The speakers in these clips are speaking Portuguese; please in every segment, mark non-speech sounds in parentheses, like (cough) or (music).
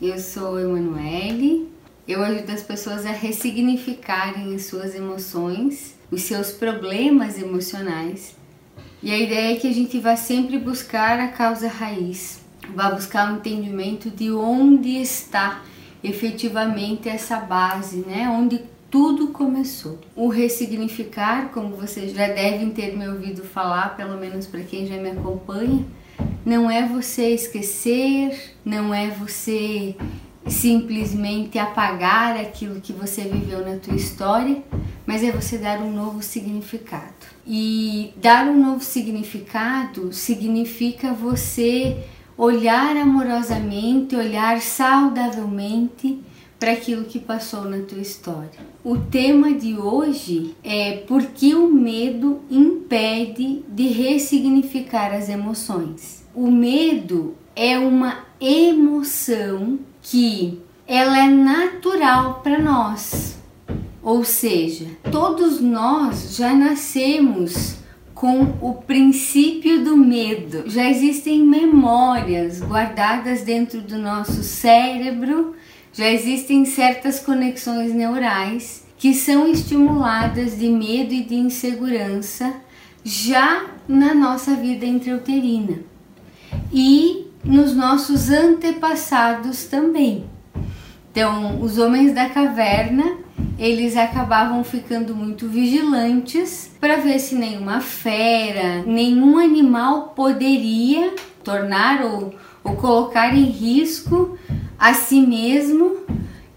Eu sou Emanuele. Eu ajudo as pessoas a ressignificarem as suas emoções, os seus problemas emocionais. E a ideia é que a gente vá sempre buscar a causa raiz, vá buscar o entendimento de onde está efetivamente essa base, né? Onde tudo começou. O ressignificar, como vocês já devem ter me ouvido falar, pelo menos para quem já me acompanha, não é você esquecer, não é você simplesmente apagar aquilo que você viveu na tua história, mas é você dar um novo significado. E dar um novo significado significa você olhar amorosamente, olhar saudavelmente para aquilo que passou na tua história. O tema de hoje é por que o medo impede de ressignificar as emoções. O medo é uma emoção que ela é natural para nós. Ou seja, todos nós já nascemos com o princípio do medo. Já existem memórias guardadas dentro do nosso cérebro, já existem certas conexões neurais que são estimuladas de medo e de insegurança já na nossa vida intrauterina e nos nossos antepassados também. Então, os homens da caverna eles acabavam ficando muito vigilantes para ver se nenhuma fera, nenhum animal poderia tornar ou, ou colocar em risco a si mesmo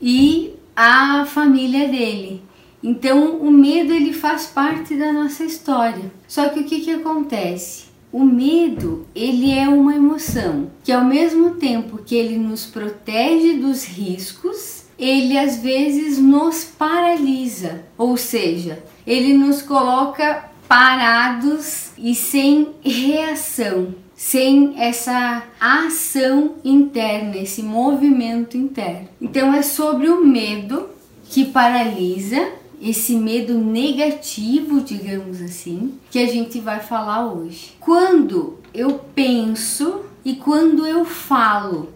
e a família dele. Então o medo ele faz parte da nossa história. Só que o que, que acontece? O medo, ele é uma emoção que ao mesmo tempo que ele nos protege dos riscos, ele às vezes nos paralisa, ou seja, ele nos coloca parados e sem reação, sem essa ação interna, esse movimento interno. Então é sobre o medo que paralisa, esse medo negativo, digamos assim, que a gente vai falar hoje. Quando eu penso e quando eu falo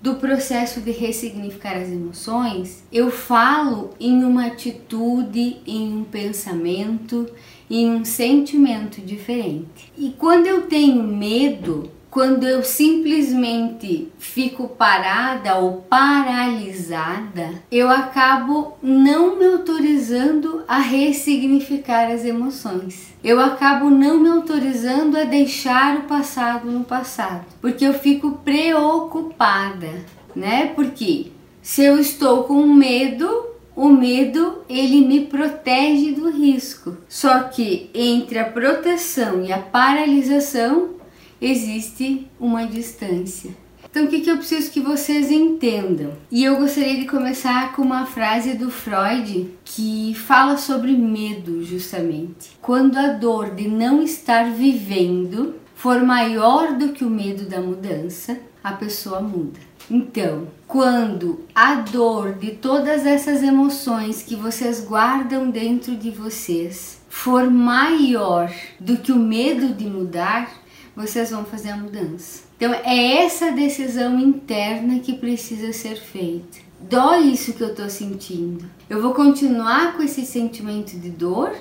do processo de ressignificar as emoções, eu falo em uma atitude, em um pensamento, em um sentimento diferente. E quando eu tenho medo, quando eu simplesmente fico parada ou paralisada, eu acabo não me autorizando a ressignificar as emoções. Eu acabo não me autorizando a deixar o passado no passado, porque eu fico preocupada, né? Porque se eu estou com medo, o medo ele me protege do risco. Só que entre a proteção e a paralisação existe uma distância. Então, o que, que eu preciso que vocês entendam? E eu gostaria de começar com uma frase do Freud que fala sobre medo, justamente. Quando a dor de não estar vivendo for maior do que o medo da mudança, a pessoa muda. Então, quando a dor de todas essas emoções que vocês guardam dentro de vocês for maior do que o medo de mudar, vocês vão fazer a mudança. Então é essa decisão interna que precisa ser feita. Dói isso que eu tô sentindo. Eu vou continuar com esse sentimento de dor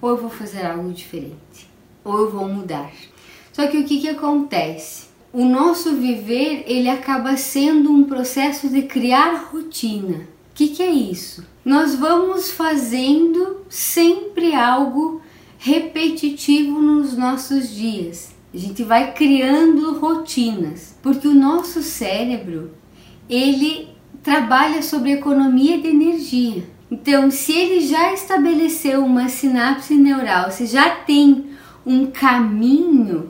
ou eu vou fazer algo diferente? Ou eu vou mudar? Só que o que que acontece? O nosso viver, ele acaba sendo um processo de criar rotina. O que, que é isso? Nós vamos fazendo sempre algo repetitivo nos nossos dias. A gente vai criando rotinas, porque o nosso cérebro, ele trabalha sobre economia de energia. Então, se ele já estabeleceu uma sinapse neural, se já tem um caminho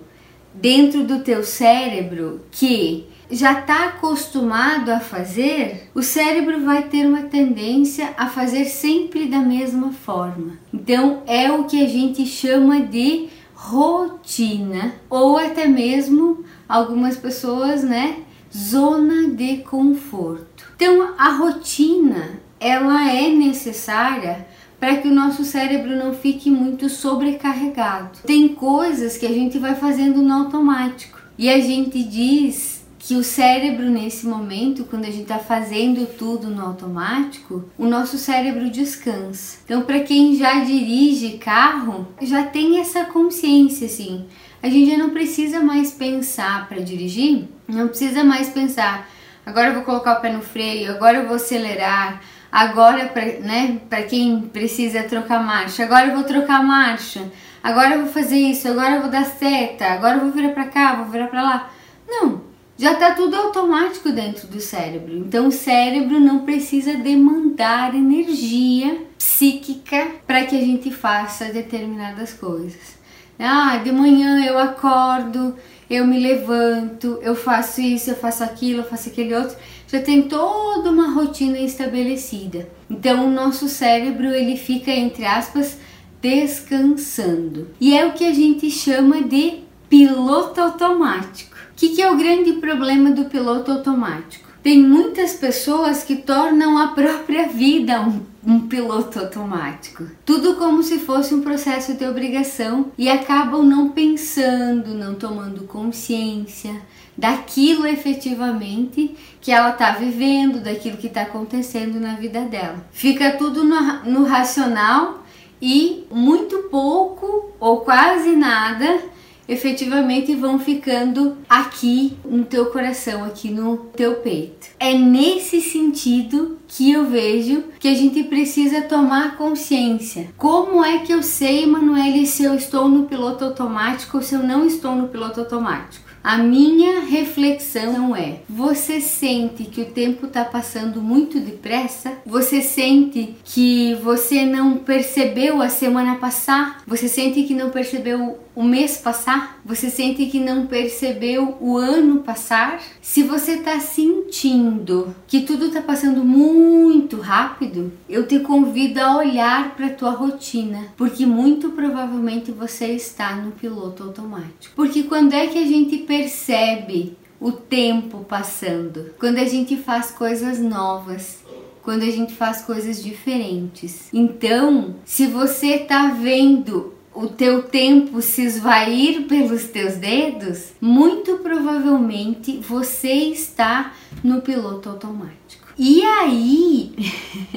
dentro do teu cérebro que já está acostumado a fazer, o cérebro vai ter uma tendência a fazer sempre da mesma forma. Então, é o que a gente chama de rotina ou até mesmo algumas pessoas, né, zona de conforto. Então, a rotina, ela é necessária para que o nosso cérebro não fique muito sobrecarregado. Tem coisas que a gente vai fazendo no automático e a gente diz que o cérebro nesse momento, quando a gente está fazendo tudo no automático, o nosso cérebro descansa. Então, para quem já dirige carro, já tem essa consciência assim. A gente já não precisa mais pensar para dirigir, não precisa mais pensar. Agora eu vou colocar o pé no freio, agora eu vou acelerar, agora para né, quem precisa trocar marcha, agora eu vou trocar marcha, agora eu vou fazer isso, agora eu vou dar seta, agora eu vou virar para cá, vou virar para lá. Não, já está tudo automático dentro do cérebro. Então o cérebro não precisa demandar energia psíquica para que a gente faça determinadas coisas. Ah, de manhã eu acordo, eu me levanto, eu faço isso, eu faço aquilo, eu faço aquele outro. Já tem toda uma rotina estabelecida. Então o nosso cérebro ele fica entre aspas descansando. E é o que a gente chama de piloto automático. O que, que é o grande problema do piloto automático? Tem muitas pessoas que tornam a própria vida um, um, piloto automático. Tudo como se fosse um processo de obrigação e acabam não pensando, não tomando consciência daquilo efetivamente que ela está vivendo, daquilo que está acontecendo na vida dela. Fica tudo no, no racional e muito pouco ou quase nada efetivamente vão ficando aqui no teu coração, aqui no teu peito. É nesse sentido que eu vejo que a gente precisa tomar consciência. Como é que eu sei, Emanuele, se eu estou no piloto automático ou se eu não estou no piloto automático? A minha reflexão é: você sente que o tempo está passando muito depressa? Você sente que você não percebeu a semana passar? Você sente que não percebeu o mês passar? Você sente que não percebeu o ano passar? Se você está sentindo que tudo está passando muito rápido, eu te convido a olhar para a tua rotina, porque muito provavelmente você está no piloto automático. Porque quando é que a gente percebe o tempo passando? Quando a gente faz coisas novas, quando a gente faz coisas diferentes. Então, se você está vendo o teu tempo se esvair pelos teus dedos, muito provavelmente você está no piloto automático. E aí,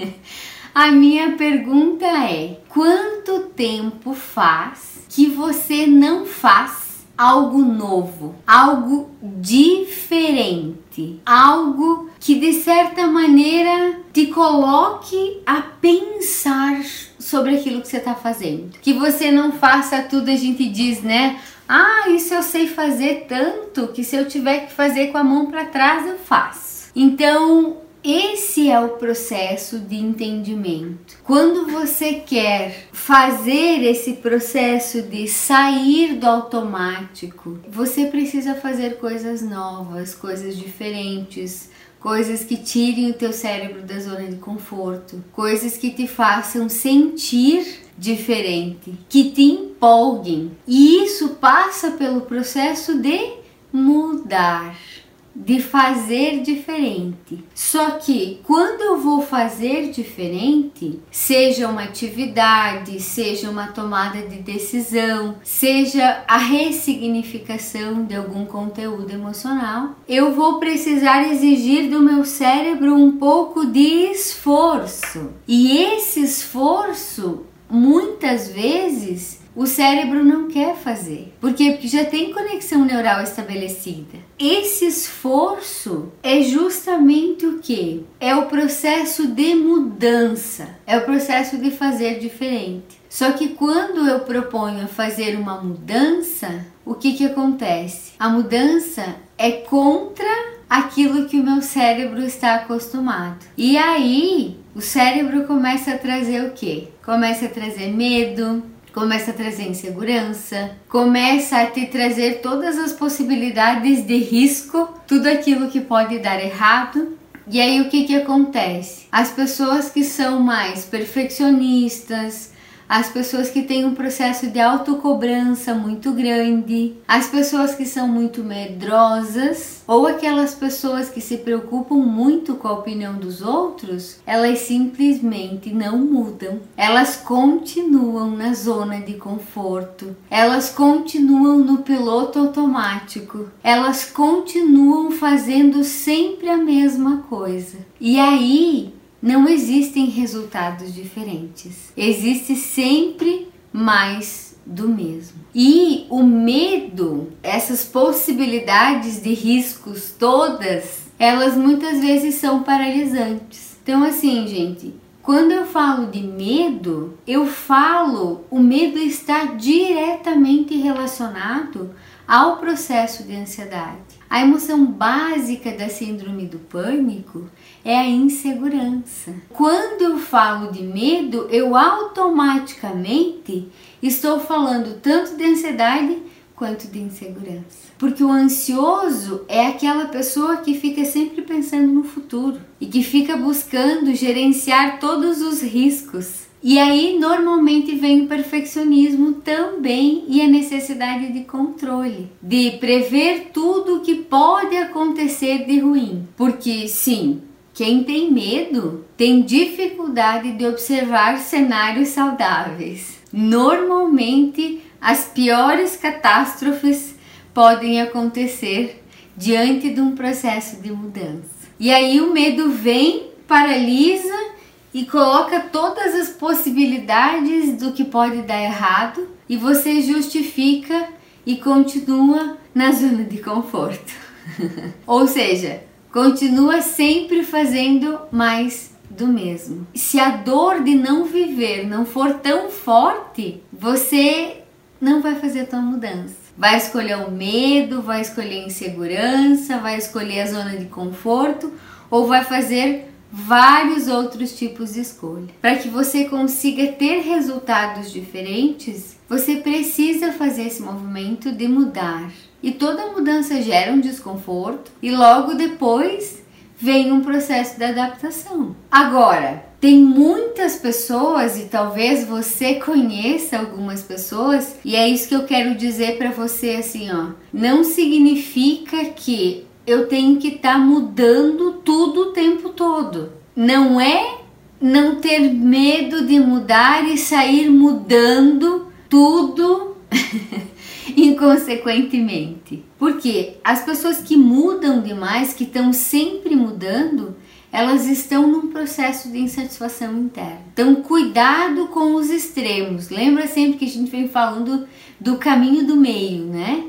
(laughs) a minha pergunta é: quanto tempo faz que você não faz algo novo, algo diferente, algo que de certa maneira te coloque a pensar sobre aquilo que você está fazendo. Que você não faça tudo, a gente diz, né? Ah, isso eu sei fazer tanto que se eu tiver que fazer com a mão para trás, eu faço. Então, esse é o processo de entendimento. Quando você quer fazer esse processo de sair do automático, você precisa fazer coisas novas, coisas diferentes, coisas que tirem o teu cérebro da zona de conforto, coisas que te façam sentir diferente, que te empolguem. E isso passa pelo processo de mudar de fazer diferente. Só que quando eu vou fazer diferente, seja uma atividade, seja uma tomada de decisão, seja a ressignificação de algum conteúdo emocional, eu vou precisar exigir do meu cérebro um pouco de esforço. E esse esforço muitas vezes o cérebro não quer fazer. Por quê? Porque já tem conexão neural estabelecida. Esse esforço é justamente o que? É o processo de mudança, é o processo de fazer diferente. Só que quando eu proponho fazer uma mudança, o que, que acontece? A mudança é contra aquilo que o meu cérebro está acostumado. E aí, o cérebro começa a trazer o que? Começa a trazer medo, começa a trazer insegurança, começa a te trazer todas as possibilidades de risco, tudo aquilo que pode dar errado. E aí o que que acontece? As pessoas que são mais perfeccionistas, as pessoas que têm um processo de autocobrança muito grande, as pessoas que são muito medrosas ou aquelas pessoas que se preocupam muito com a opinião dos outros, elas simplesmente não mudam. Elas continuam na zona de conforto. Elas continuam no piloto automático. Elas continuam fazendo sempre a mesma coisa. E aí não existem resultados diferentes. Existe sempre mais do mesmo. E o medo, essas possibilidades de riscos todas, elas muitas vezes são paralisantes. Então assim, gente, quando eu falo de medo, eu falo, o medo está diretamente relacionado ao processo de ansiedade. A emoção básica da síndrome do pânico é a insegurança. Quando eu falo de medo, eu automaticamente estou falando tanto de ansiedade quanto de insegurança. Porque o ansioso é aquela pessoa que fica sempre pensando no futuro e que fica buscando gerenciar todos os riscos e aí normalmente vem o perfeccionismo também e a necessidade de controle, de prever tudo o que pode acontecer de ruim. Porque sim, quem tem medo tem dificuldade de observar cenários saudáveis. Normalmente as piores catástrofes podem acontecer diante de um processo de mudança. E aí o medo vem, paralisa e coloca todas as possibilidades do que pode dar errado e você justifica e continua na zona de conforto. (laughs) Ou seja, continua sempre fazendo mais do mesmo. Se a dor de não viver não for tão forte, você não vai fazer a tua mudança. Vai escolher o medo, vai escolher a insegurança, vai escolher a zona de conforto ou vai fazer vários outros tipos de escolha. Para que você consiga ter resultados diferentes, você precisa fazer esse movimento de mudar. E toda mudança gera um desconforto e logo depois vem um processo de adaptação. Agora, tem muitas pessoas e talvez você conheça algumas pessoas e é isso que eu quero dizer para você assim, ó. Não significa que eu tenho que estar tá mudando tudo o tempo todo. Não é não ter medo de mudar e sair mudando tudo (laughs) inconsequentemente. Porque as pessoas que mudam demais, que estão sempre mudando, elas estão num processo de insatisfação interna. Então, cuidado com os extremos. Lembra sempre que a gente vem falando do caminho do meio, né?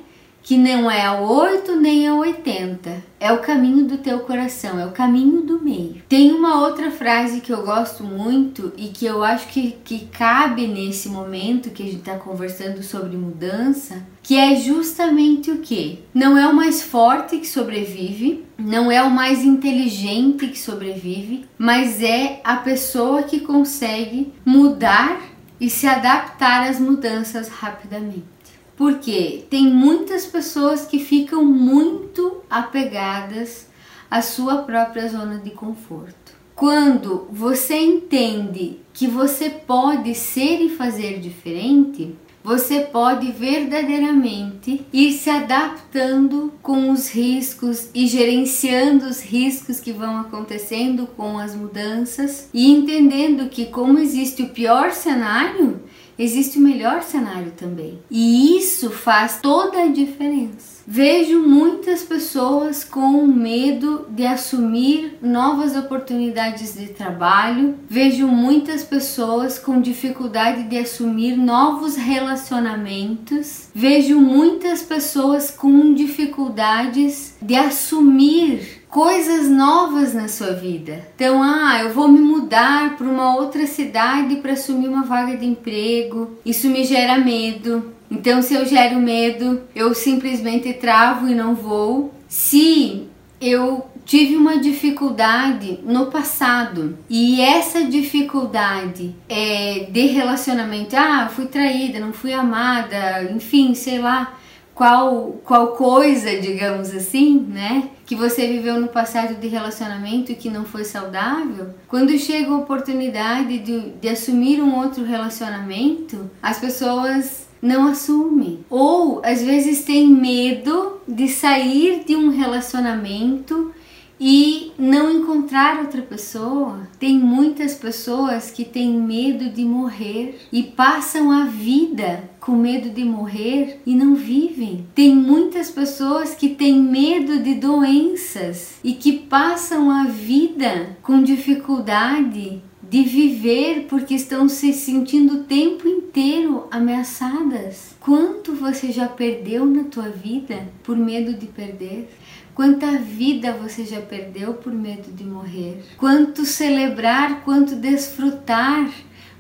Que não é ao 8 nem ao 80, é o caminho do teu coração, é o caminho do meio. Tem uma outra frase que eu gosto muito e que eu acho que, que cabe nesse momento que a gente está conversando sobre mudança, que é justamente o que? Não é o mais forte que sobrevive, não é o mais inteligente que sobrevive, mas é a pessoa que consegue mudar e se adaptar às mudanças rapidamente. Porque tem muitas pessoas que ficam muito apegadas à sua própria zona de conforto. Quando você entende que você pode ser e fazer diferente, você pode verdadeiramente ir se adaptando com os riscos e gerenciando os riscos que vão acontecendo com as mudanças e entendendo que como existe o pior cenário, existe o melhor cenário também. E isso faz toda a diferença. Vejo muitas pessoas com medo de assumir novas oportunidades de trabalho. Vejo muitas pessoas com dificuldade de assumir novos relacionamentos. Vejo muitas pessoas com dificuldades de assumir coisas novas na sua vida. Então, ah, eu vou me mudar para uma outra cidade para assumir uma vaga de emprego. Isso me gera medo. Então, se eu gero medo, eu simplesmente travo e não vou. Se eu tive uma dificuldade no passado e essa dificuldade é de relacionamento, ah, fui traída, não fui amada, enfim, sei lá, qual, qual coisa, digamos assim, né? Que você viveu no passado de relacionamento e que não foi saudável. Quando chega a oportunidade de, de assumir um outro relacionamento, as pessoas não assumem. Ou às vezes tem medo de sair de um relacionamento e não encontrar outra pessoa. Tem muitas pessoas que têm medo de morrer e passam a vida com medo de morrer e não vivem. Tem muitas pessoas que têm medo de doenças e que passam a vida com dificuldade de viver porque estão se sentindo o tempo inteiro ameaçadas. Quanto você já perdeu na tua vida por medo de perder? Quanta vida você já perdeu por medo de morrer? Quanto celebrar, quanto desfrutar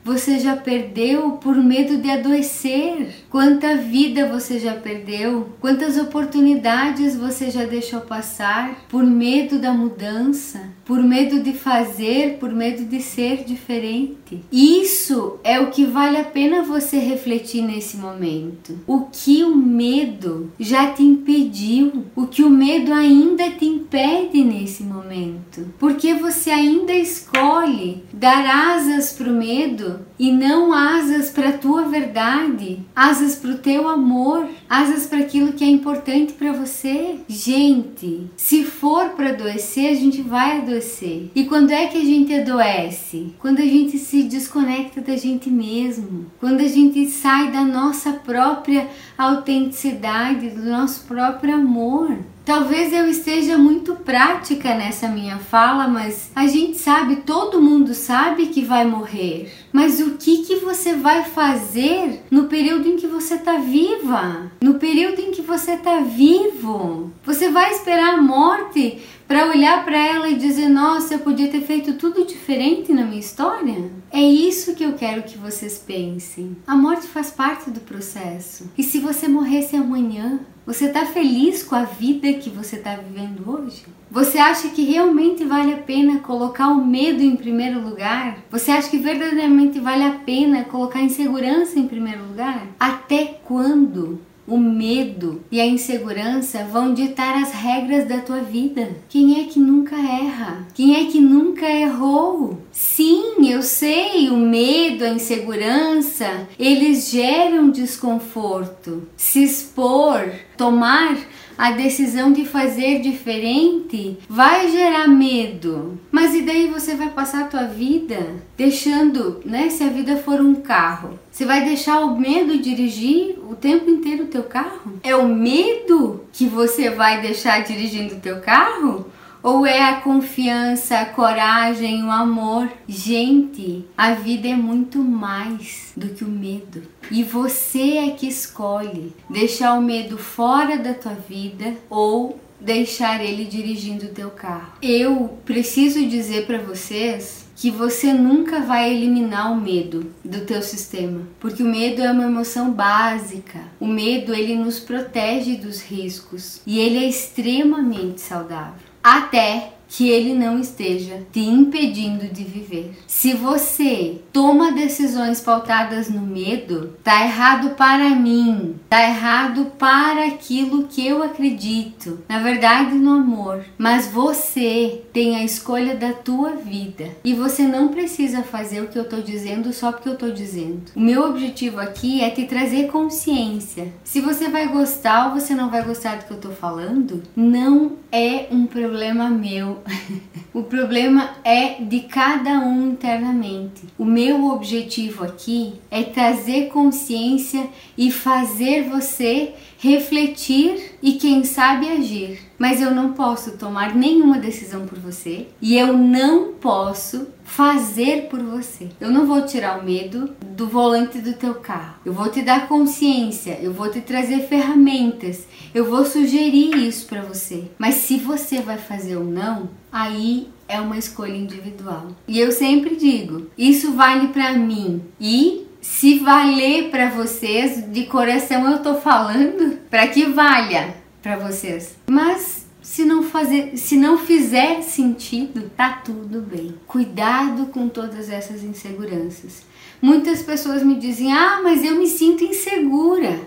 você já perdeu por medo de adoecer? Quanta vida você já perdeu? Quantas oportunidades você já deixou passar por medo da mudança? Por medo de fazer, por medo de ser diferente? Isso é o que vale a pena você refletir nesse momento. O que o medo já te impediu? O que o medo ainda te impede nesse momento? Porque você ainda escolhe dar asas para o medo tudo e não asas para a tua verdade, asas para o teu amor, asas para aquilo que é importante para você. Gente, se for para adoecer, a gente vai adoecer. E quando é que a gente adoece? Quando a gente se desconecta da gente mesmo, quando a gente sai da nossa própria autenticidade, do nosso próprio amor. Talvez eu esteja muito prática nessa minha fala, mas a gente sabe, todo mundo sabe que vai morrer. Mas o que que você vai fazer no período em que você está viva? No período em que você está vivo? Você vai esperar a morte para olhar para ela e dizer: "Nossa, eu podia ter feito tudo diferente na minha história"? É isso que eu quero que vocês pensem. A morte faz parte do processo. E se você morresse amanhã, você está feliz com a vida que você está vivendo hoje? Você acha que realmente vale a pena colocar o medo em primeiro lugar? Você acha que verdadeiramente vale a pena colocar a insegurança em primeiro lugar? Até quando o medo e a insegurança vão ditar as regras da tua vida. Quem é que nunca erra? Quem é que nunca errou? Sim, eu sei, o medo, a insegurança, eles geram desconforto. Se expor, tomar a decisão de fazer diferente vai gerar medo. Mas e daí você vai passar a tua vida deixando, né, se a vida for um carro, você vai deixar o medo dirigir o tempo inteiro o teu carro? É o medo que você vai deixar dirigindo o teu carro? Ou é a confiança, a coragem, o amor? Gente, a vida é muito mais do que o medo. E você é que escolhe deixar o medo fora da tua vida ou deixar ele dirigindo o teu carro. Eu preciso dizer para vocês que você nunca vai eliminar o medo do teu sistema, porque o medo é uma emoção básica. O medo ele nos protege dos riscos e ele é extremamente saudável até que ele não esteja te impedindo de viver. Se você toma decisões pautadas no medo, tá errado para mim, tá errado para aquilo que eu acredito, na verdade no amor. Mas você tem a escolha da tua vida e você não precisa fazer o que eu tô dizendo só porque eu tô dizendo. O meu objetivo aqui é te trazer consciência. Se você vai gostar ou você não vai gostar do que eu tô falando, não é um problema meu (laughs) o problema é de cada um internamente. O meu objetivo aqui é trazer consciência e fazer você refletir e quem sabe agir. Mas eu não posso tomar nenhuma decisão por você e eu não posso fazer por você. Eu não vou tirar o medo do volante do teu carro. Eu vou te dar consciência, eu vou te trazer ferramentas, eu vou sugerir isso para você. Mas se você vai fazer ou não, aí é uma escolha individual. E eu sempre digo, isso vale para mim e se valer para vocês, de coração eu tô falando, para que valha para vocês. Mas se não fazer, se não fizer sentido, tá tudo bem. Cuidado com todas essas inseguranças. Muitas pessoas me dizem: "Ah, mas eu me sinto insegura".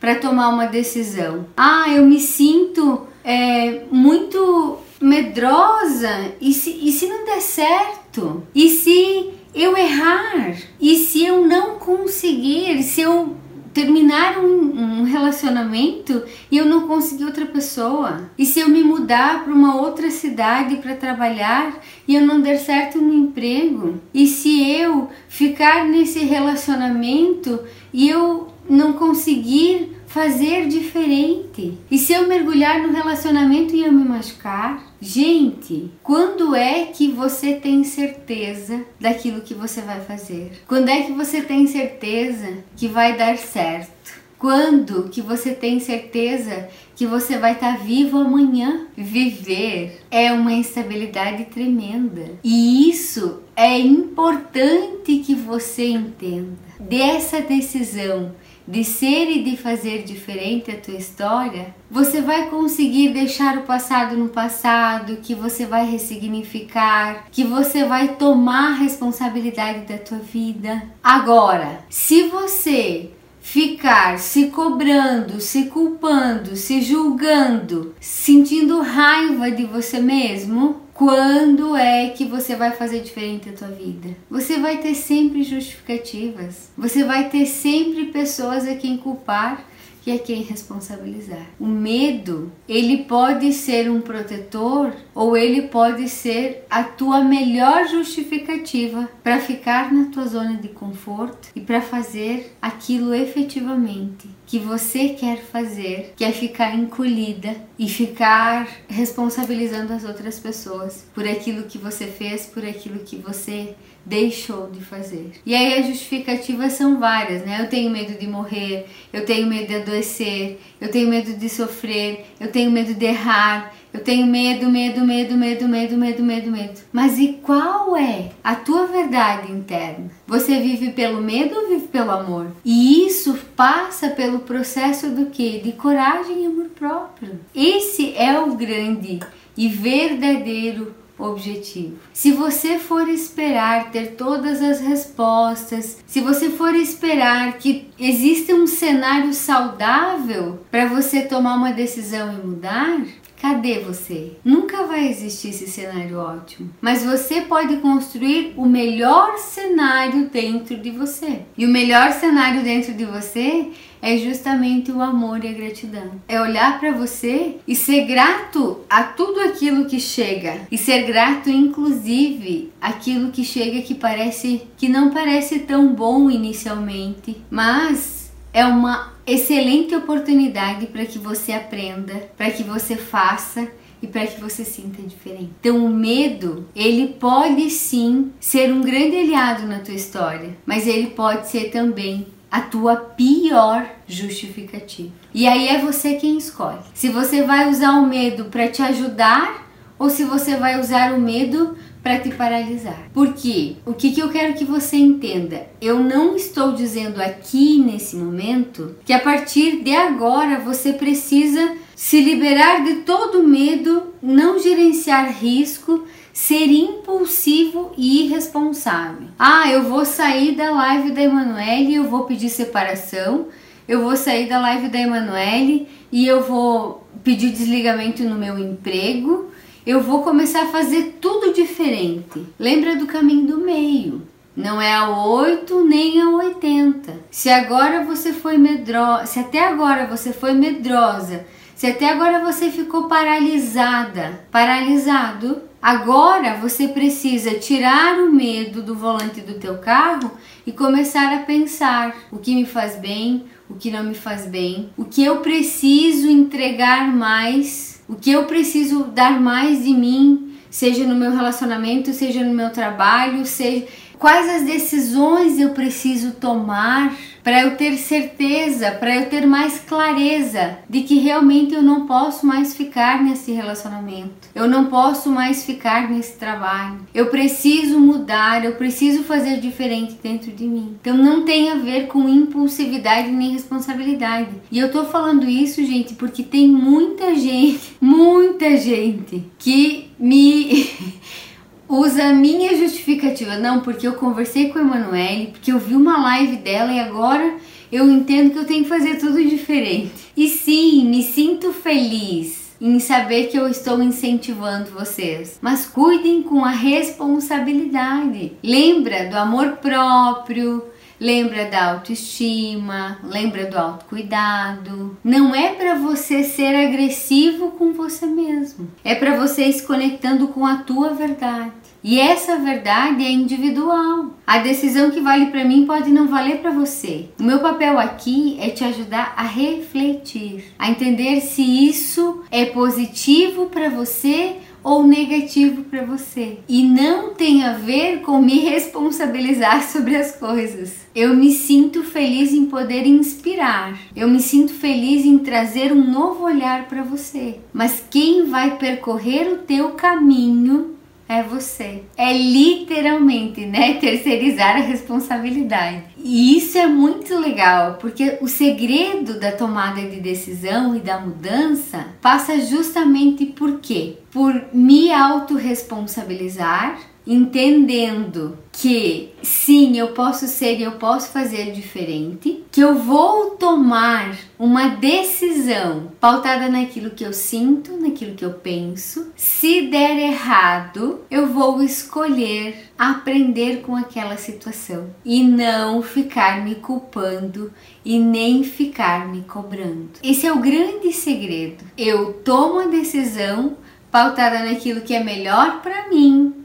para tomar uma decisão. Ah, eu me sinto é, muito medrosa. E se, e se não der certo? E se eu errar? E se eu não conseguir? Se eu terminar um, um, relacionamento e eu não conseguir outra pessoa? E se eu me mudar para uma outra cidade para trabalhar e eu não der certo no emprego? E se eu ficar nesse relacionamento e eu não conseguir fazer diferente. E se eu mergulhar no relacionamento e eu me machucar? Gente, quando é que você tem certeza daquilo que você vai fazer? Quando é que você tem certeza que vai dar certo? Quando que você tem certeza que você vai estar tá vivo amanhã? Viver é uma instabilidade tremenda. E isso é importante que você entenda. Dessa decisão de ser e de fazer diferente a tua história, você vai conseguir deixar o passado no passado, que você vai ressignificar, que você vai tomar responsabilidade da tua vida. Agora, se você ficar se cobrando, se culpando, se julgando, sentindo raiva de você mesmo, quando é que você vai fazer diferente a tua vida? Você vai ter sempre justificativas. Você vai ter sempre pessoas a quem culpar e a quem responsabilizar. O medo, ele pode ser um protetor ou ele pode ser a tua melhor justificativa para ficar na tua zona de conforto e para fazer aquilo efetivamente que você quer fazer, que é ficar encolhida e ficar responsabilizando as outras pessoas por aquilo que você fez, por aquilo que você deixou de fazer. E aí as justificativas são várias, né? Eu tenho medo de morrer, eu tenho medo de adoecer, eu tenho medo de sofrer, eu tenho medo de errar, eu tenho medo, medo, medo, medo, medo, medo, medo, medo. Mas e qual é a tua verdade interna? Você vive pelo medo ou vive pelo amor? E isso passa pelo processo do que? De coragem e amor próprio. Esse é o grande e verdadeiro objetivo. Se você for esperar ter todas as respostas, se você for esperar que exista um cenário saudável para você tomar uma decisão e mudar, Cadê você? Nunca vai existir esse cenário ótimo, mas você pode construir o melhor cenário dentro de você. E o melhor cenário dentro de você é justamente o amor e a gratidão. É olhar para você e ser grato a tudo aquilo que chega e ser grato inclusive aquilo que chega que parece que não parece tão bom inicialmente, mas é uma excelente oportunidade para que você aprenda, para que você faça e para que você sinta diferente. Então o medo, ele pode sim ser um grande aliado na tua história, mas ele pode ser também a tua pior justificativa. E aí é você quem escolhe. Se você vai usar o medo para te ajudar ou se você vai usar o medo para te paralisar. Porque o que, que eu quero que você entenda? Eu não estou dizendo aqui nesse momento que a partir de agora você precisa se liberar de todo medo, não gerenciar risco, ser impulsivo e irresponsável. Ah, eu vou sair da live da Emanuele eu vou pedir separação. Eu vou sair da live da Emanuele e eu vou pedir desligamento no meu emprego eu vou começar a fazer tudo diferente. Lembra do caminho do meio. Não é a 8 nem a 80. Se agora você foi medrosa, se até agora você foi medrosa, se até agora você ficou paralisada, paralisado, agora você precisa tirar o medo do volante do teu carro e começar a pensar o que me faz bem, o que não me faz bem, o que eu preciso entregar mais o que eu preciso dar mais de mim, seja no meu relacionamento, seja no meu trabalho, seja quais as decisões eu preciso tomar para eu ter certeza, para eu ter mais clareza de que realmente eu não posso mais ficar nesse relacionamento. Eu não posso mais ficar nesse trabalho. Eu preciso mudar, eu preciso fazer diferente dentro de mim. Então não tem a ver com impulsividade nem responsabilidade. E eu tô falando isso, gente, porque tem muita gente, (laughs) muita gente que me (laughs) usa a minha justificativa. Não, porque eu conversei com a Emanuele, porque eu vi uma live dela e agora eu entendo que eu tenho que fazer tudo diferente. E sim, me sinto feliz em saber que eu estou incentivando vocês. Mas cuidem com a responsabilidade. Lembra do amor próprio, lembra da autoestima, lembra do autocuidado. Não é para você ser agressivo com você mesmo. É para você se conectando com a tua verdade. E essa verdade é individual. A decisão que vale para mim pode não valer para você. O meu papel aqui é te ajudar a refletir, a entender se isso é positivo para você ou negativo para você. E não tem a ver com me responsabilizar (laughs) sobre as coisas. Eu me sinto feliz em poder inspirar. Eu me sinto feliz em trazer um novo olhar para você. Mas quem vai percorrer o teu caminho é você. É literalmente, né, terceirizar a responsabilidade. E isso é muito legal, porque o segredo da tomada de decisão e da mudança passa justamente por quê? Por me autorresponsabilizar entendendo que sim, eu posso ser e eu posso fazer diferente, que eu vou tomar uma decisão pautada naquilo que eu sinto, naquilo que eu penso. Se der errado, eu vou escolher aprender com aquela situação e não ficar me culpando e nem ficar me cobrando. Esse é o grande segredo. Eu tomo a decisão pautada naquilo que é melhor para mim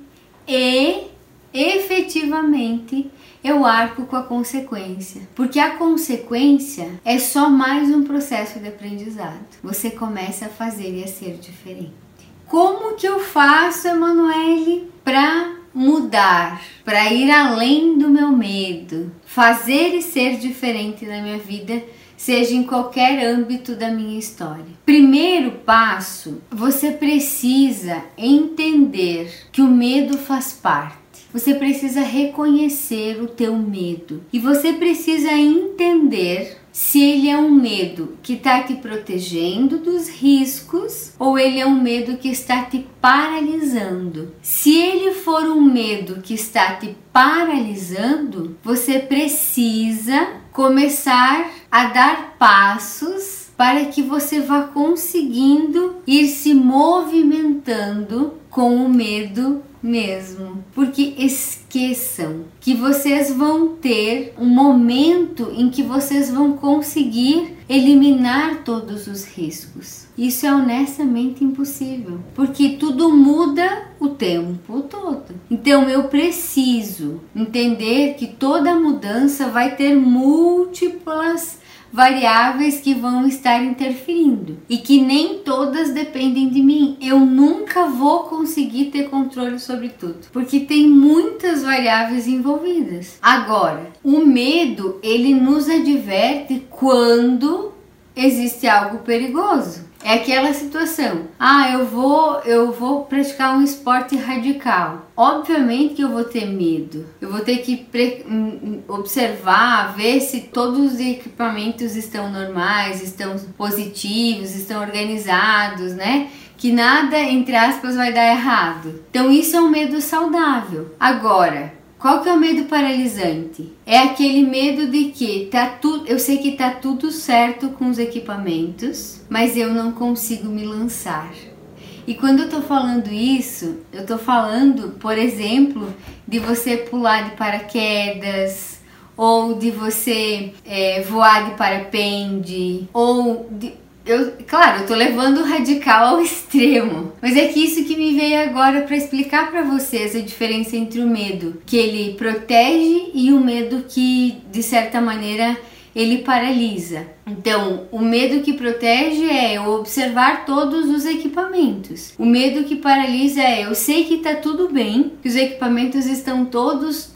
e efetivamente eu arco com a consequência, porque a consequência é só mais um processo de aprendizado. Você começa a fazer e a ser diferente. Como que eu faço, Emanuele, para mudar, para ir além do meu medo, fazer e ser diferente na minha vida? Seja em qualquer âmbito da minha história. Primeiro passo, você precisa entender que o medo faz parte. Você precisa reconhecer o teu medo e você precisa entender se ele é um medo que está te protegendo dos riscos ou ele é um medo que está te paralisando. Se ele for um medo que está te paralisando, você precisa começar a dar passos para que você vá conseguindo ir se movimentando com o medo mesmo. Porque esqueçam que vocês vão ter um momento em que vocês vão conseguir eliminar todos os riscos. Isso é honestamente impossível, porque tudo muda o tempo todo. Então eu preciso entender que toda mudança vai ter múltiplas variáveis que vão estar interferindo e que nem todas dependem de mim. Eu nunca vou conseguir ter controle sobre tudo, porque tem muitas variáveis envolvidas. Agora, o medo, ele nos adverte quando existe algo perigoso. É aquela situação. Ah, eu vou, eu vou praticar um esporte radical. Obviamente que eu vou ter medo. Eu vou ter que hum, hum, observar, ver se todos os equipamentos estão normais, estão positivos, estão organizados, né? Que nada, entre aspas, vai dar errado. Então isso é um medo saudável. Agora, qual que é o medo paralisante? É aquele medo de que tá tudo, eu sei que tá tudo certo com os equipamentos, mas eu não consigo me lançar. E quando eu tô falando isso, eu tô falando, por exemplo, de você pular de paraquedas, ou de você é, voar de parapente, ou de, eu, claro, eu tô levando o radical ao extremo, mas é que isso que me veio agora para explicar para vocês a diferença entre o medo que ele protege e o medo que de certa maneira ele paralisa. Então, o medo que protege é eu observar todos os equipamentos. O medo que paralisa é eu sei que tá tudo bem, que os equipamentos estão todos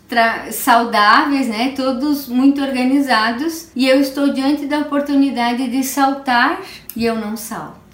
saudáveis, né? Todos muito organizados e eu estou diante da oportunidade de saltar e eu não salto.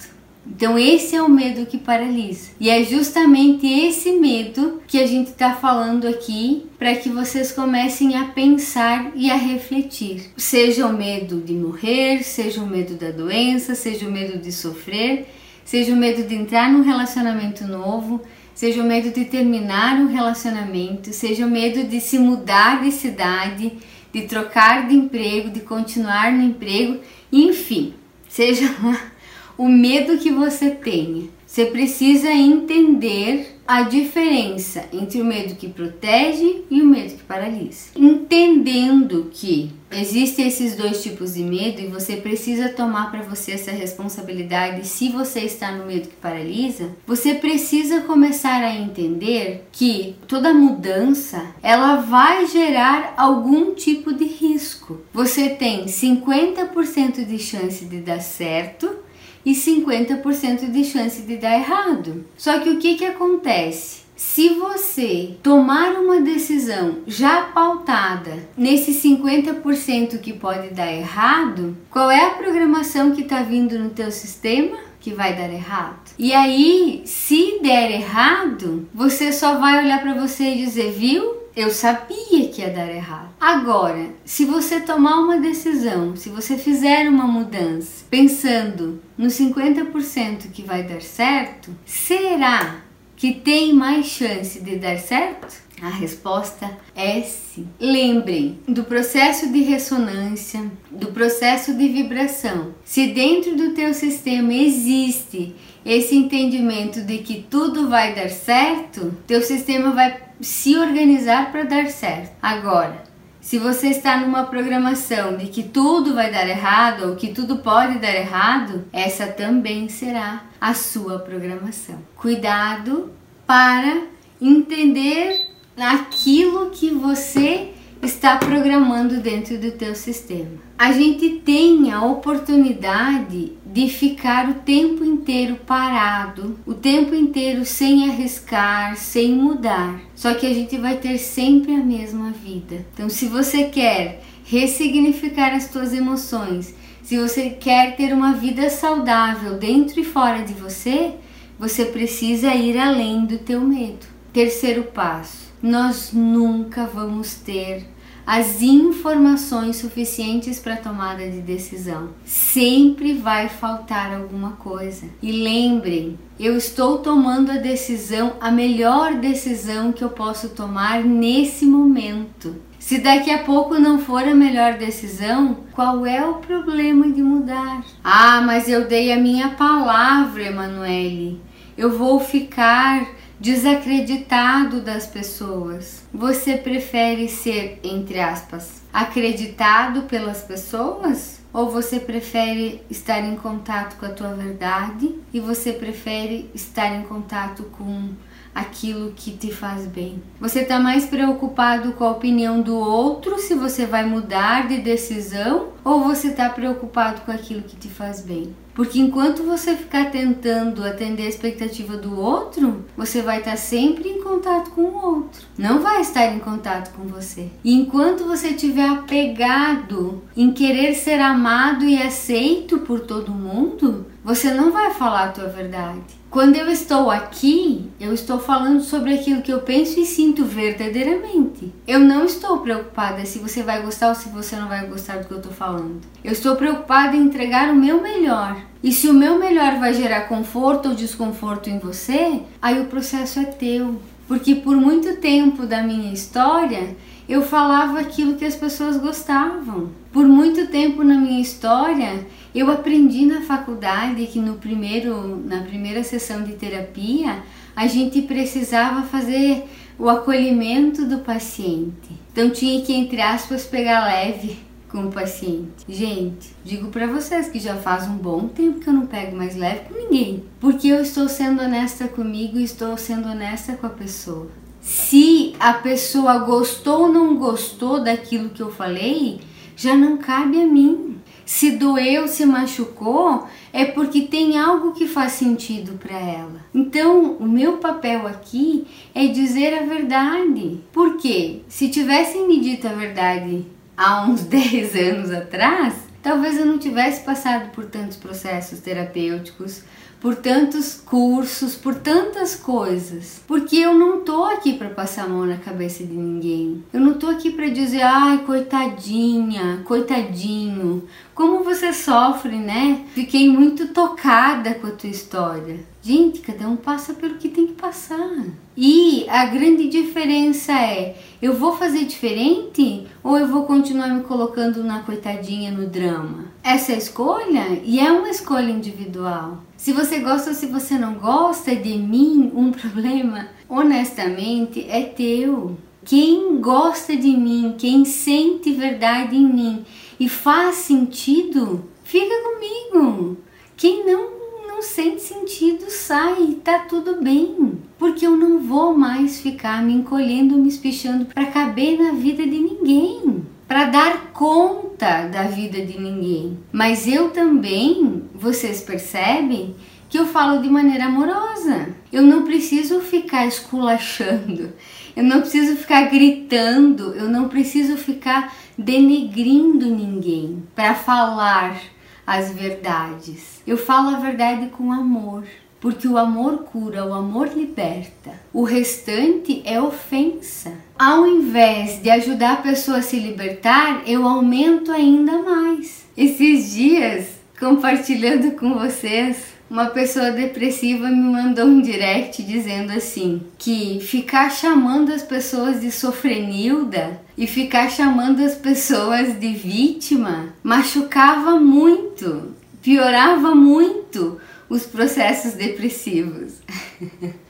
Então esse é o medo que paralisa. E é justamente esse medo que a gente está falando aqui para que vocês comecem a pensar e a refletir. Seja o medo de morrer, seja o medo da doença, seja o medo de sofrer, seja o medo de entrar num relacionamento novo, seja o medo de terminar um relacionamento, seja o medo de se mudar de cidade, de trocar de emprego, de continuar no emprego, enfim, seja (laughs) o medo que você tenha. Você precisa entender a diferença entre o medo que protege e o medo que paralisa. Entendendo que existem esses dois tipos de medo e você precisa tomar para você essa responsabilidade se você está no medo que paralisa, você precisa começar a entender que toda mudança ela vai gerar algum tipo de risco. Você tem 50% de chance de dar certo e 50% de chance de dar errado. Só que o que, que acontece? Se você tomar uma decisão já pautada nesse 50% que pode dar errado, qual é a programação que está vindo no teu sistema? que vai dar errado. E aí, se der errado, você só vai olhar para você e dizer, viu? Eu sabia que ia dar errado. Agora, se você tomar uma decisão, se você fizer uma mudança, pensando no 50% que vai dar certo, será que tem mais chance de dar certo? A resposta é sim. Lembrem do processo de ressonância, do processo de vibração. Se dentro do teu sistema existe esse entendimento de que tudo vai dar certo, teu sistema vai se organizar para dar certo. Agora, se você está numa programação de que tudo vai dar errado ou que tudo pode dar errado, essa também será a sua programação. Cuidado para entender aquilo que você está programando dentro do teu sistema. A gente tem a oportunidade de ficar o tempo inteiro parado, o tempo inteiro sem arriscar, sem mudar. Só que a gente vai ter sempre a mesma vida. Então, se você quer ressignificar as suas emoções, se você quer ter uma vida saudável dentro e fora de você, você precisa ir além do teu medo. Terceiro passo: nós nunca vamos ter as informações suficientes para tomada de decisão. Sempre vai faltar alguma coisa. E lembrem, eu estou tomando a decisão, a melhor decisão que eu posso tomar nesse momento. Se daqui a pouco não for a melhor decisão, qual é o problema de mudar? Ah, mas eu dei a minha palavra, Emanuele. Eu vou ficar desacreditado das pessoas. Você prefere ser, entre aspas, acreditado pelas pessoas? Ou você prefere estar em contato com a tua verdade e você prefere estar em contato com aquilo que te faz bem. Você está mais preocupado com a opinião do outro, se você vai mudar de decisão, ou você está preocupado com aquilo que te faz bem? Porque enquanto você ficar tentando atender a expectativa do outro, você vai estar sempre em contato com o outro. Não vai estar em contato com você. E enquanto você estiver apegado em querer ser amado e aceito por todo mundo, você não vai falar a tua verdade. Quando eu estou aqui, eu estou falando sobre aquilo que eu penso e sinto verdadeiramente. Eu não estou preocupada se você vai gostar ou se você não vai gostar do que eu estou falando. Eu estou preocupada em entregar o meu melhor. E se o meu melhor vai gerar conforto ou desconforto em você, aí o processo é teu. Porque por muito tempo da minha história, eu falava aquilo que as pessoas gostavam. Por muito tempo na minha história, eu aprendi na faculdade que no primeiro, na primeira sessão de terapia, a gente precisava fazer o acolhimento do paciente. Então tinha que, entre aspas, pegar leve com o paciente. Gente, digo para vocês que já faz um bom tempo que eu não pego mais leve com ninguém, porque eu estou sendo honesta comigo e estou sendo honesta com a pessoa. Se a pessoa gostou ou não gostou daquilo que eu falei, já não cabe a mim. Se doeu, se machucou, é porque tem algo que faz sentido para ela. Então, o meu papel aqui é dizer a verdade. Porque se tivessem me dito a verdade há uns (laughs) 10 anos atrás, talvez eu não tivesse passado por tantos processos terapêuticos, por tantos cursos, por tantas coisas. Porque eu não tô aqui para passar a mão na cabeça de ninguém. Eu não tô aqui para dizer, ai, coitadinha, coitadinho. Como você sofre, né? Fiquei muito tocada com a tua história. Gente, cada um passa pelo que tem que passar. E a grande diferença é: eu vou fazer diferente ou eu vou continuar me colocando na coitadinha no drama? Essa é a escolha e é uma escolha individual. Se você gosta ou se você não gosta de mim, um (laughs) problema, honestamente, é teu. Quem gosta de mim, quem sente verdade em mim e faz sentido, fica comigo. Quem não não sente sentido, sai, tá tudo bem. Porque eu não vou mais ficar me encolhendo, me espichando para caber na vida de ninguém, para dar conta da vida de ninguém. Mas eu também, vocês percebem que eu falo de maneira amorosa. Eu não preciso ficar esculachando, eu não preciso ficar gritando, eu não preciso ficar denegrindo ninguém para falar as verdades. Eu falo a verdade com amor, porque o amor cura, o amor liberta. O restante é ofensa. Ao invés de ajudar a pessoa a se libertar, eu aumento ainda mais. Esses dias, compartilhando com vocês, uma pessoa depressiva me mandou um direct dizendo assim: que ficar chamando as pessoas de sofrenilda e ficar chamando as pessoas de vítima machucava muito, piorava muito os processos depressivos. (laughs)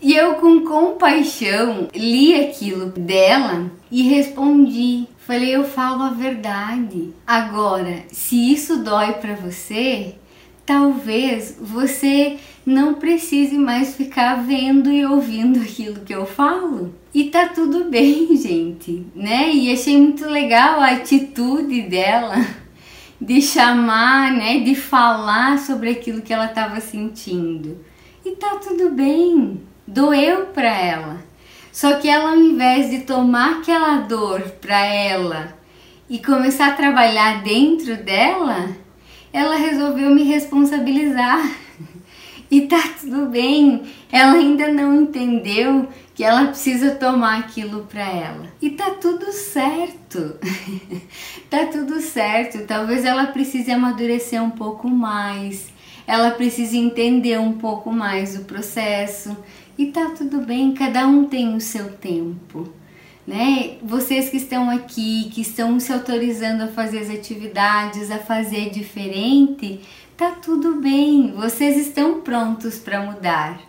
E eu, com compaixão, li aquilo dela e respondi. Falei, eu falo a verdade. Agora, se isso dói para você, talvez você não precise mais ficar vendo e ouvindo aquilo que eu falo. E tá tudo (laughs) bem, gente, né? E achei muito legal a atitude dela de chamar, né, de falar sobre aquilo que ela estava sentindo. E tá tudo bem. Doeu para ela. Só que ela ao invés de tomar aquela dor para ela e começar a trabalhar dentro dela, ela resolveu me responsabilizar. (laughs) E tá tudo bem, ela ainda não entendeu que ela precisa tomar aquilo para ela. E tá tudo certo. (laughs) tá tudo certo. Talvez ela precise amadurecer um pouco mais. Ela precise entender um pouco mais o processo. E tá tudo bem, cada um tem o seu tempo né? Vocês que estão aqui, que estão se autorizando a fazer as atividades, a fazer diferente, tá tudo bem. Vocês estão prontos para mudar.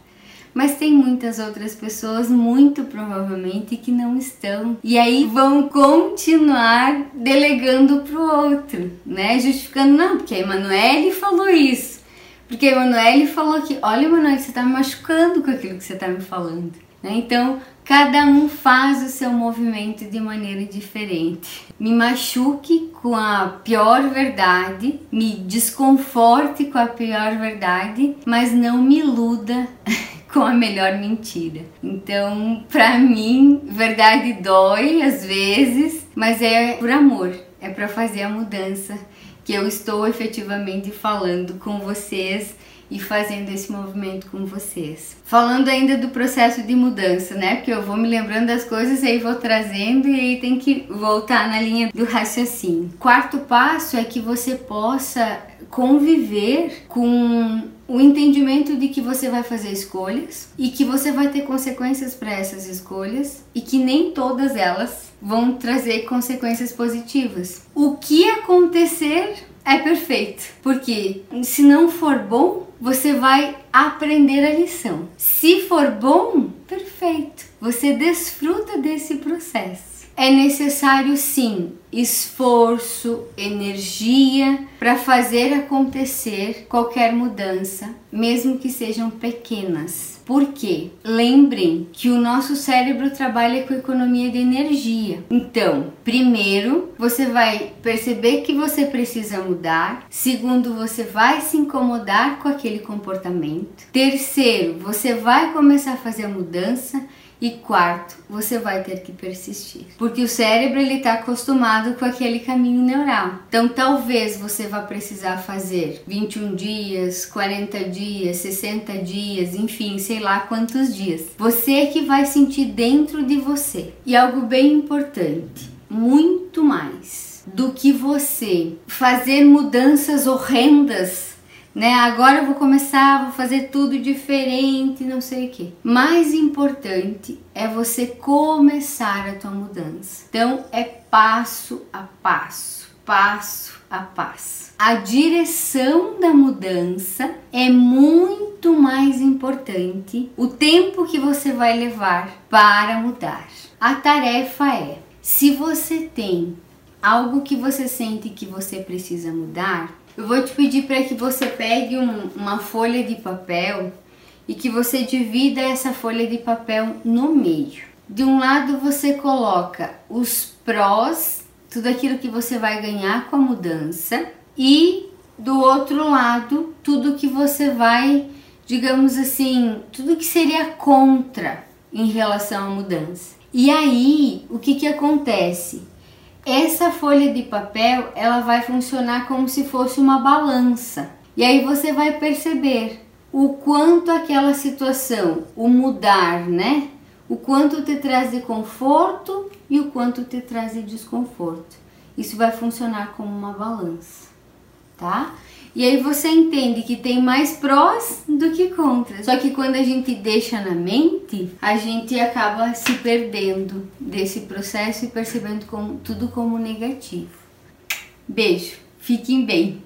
Mas tem muitas outras pessoas, muito provavelmente, que não estão. E aí vão continuar delegando pro outro, né? Justificando, não, porque a Emanuele falou isso. Porque a Emanuele falou que, olha, Emanuele, você tá me machucando com aquilo que você tá me falando. Né? Então, cada um faz o seu movimento de maneira diferente. Me machuque com a pior verdade, me desconforte com a pior verdade, mas não me iluda (laughs) com a melhor mentira. Então, para mim, verdade dói às vezes, mas é por amor, é para fazer a mudança que eu estou efetivamente falando com vocês e fazendo esse movimento com vocês. Falando ainda do processo de mudança, né? Porque eu vou me lembrando das coisas e aí vou trazendo e aí tem que voltar na linha do raciocínio. Quarto passo é que você possa conviver com o entendimento de que você vai fazer escolhas e que você vai ter consequências para essas escolhas e que nem todas elas vão trazer consequências positivas. O que acontecer é perfeito, porque se não for bom, você vai aprender a lição. Se for bom, perfeito. Você desfruta desse processo. É necessário sim esforço, energia para fazer acontecer qualquer mudança, mesmo que sejam pequenas. Por quê? Lembrem que o nosso cérebro trabalha com economia de energia. Então, primeiro, você vai perceber que você precisa mudar. Segundo, você vai se incomodar com aquele comportamento. Terceiro, você vai começar a fazer a mudança E quarto, você vai ter que persistir, porque o cérebro ele está acostumado com aquele caminho neural. Então talvez você vá precisar fazer 21 dias, 40 dias, 60 dias, enfim, sei lá quantos dias. Você é que vai sentir dentro de você. E algo bem importante, muito mais do que você fazer mudanças horrendas né? Agora eu vou começar, vou fazer tudo diferente, não sei o que. Mais importante é você começar a tua mudança. Então é passo a passo, passo a passo. A direção da mudança é muito mais importante o tempo que você vai levar para mudar. A tarefa é: se você tem algo que você sente que você precisa mudar, eu vou te pedir para que você pegue um, uma folha de papel e que você divida essa folha de papel no meio. De um lado você coloca os prós, tudo aquilo que você vai ganhar com a mudança, e do outro lado tudo que você vai, digamos assim, tudo que seria contra em relação à mudança. E aí, o que que acontece? Essa folha de papel, ela vai funcionar como se fosse uma balança. E aí você vai perceber o quanto aquela situação, o mudar, né? O quanto te traz de conforto e o quanto te traz de desconforto. Isso vai funcionar como uma balança, tá? E aí você entende que tem mais prós do que contras. Só que quando a gente deixa na mente, a gente acaba se perdendo desse processo e percebendo como, tudo como negativo. Beijo, fiquem bem.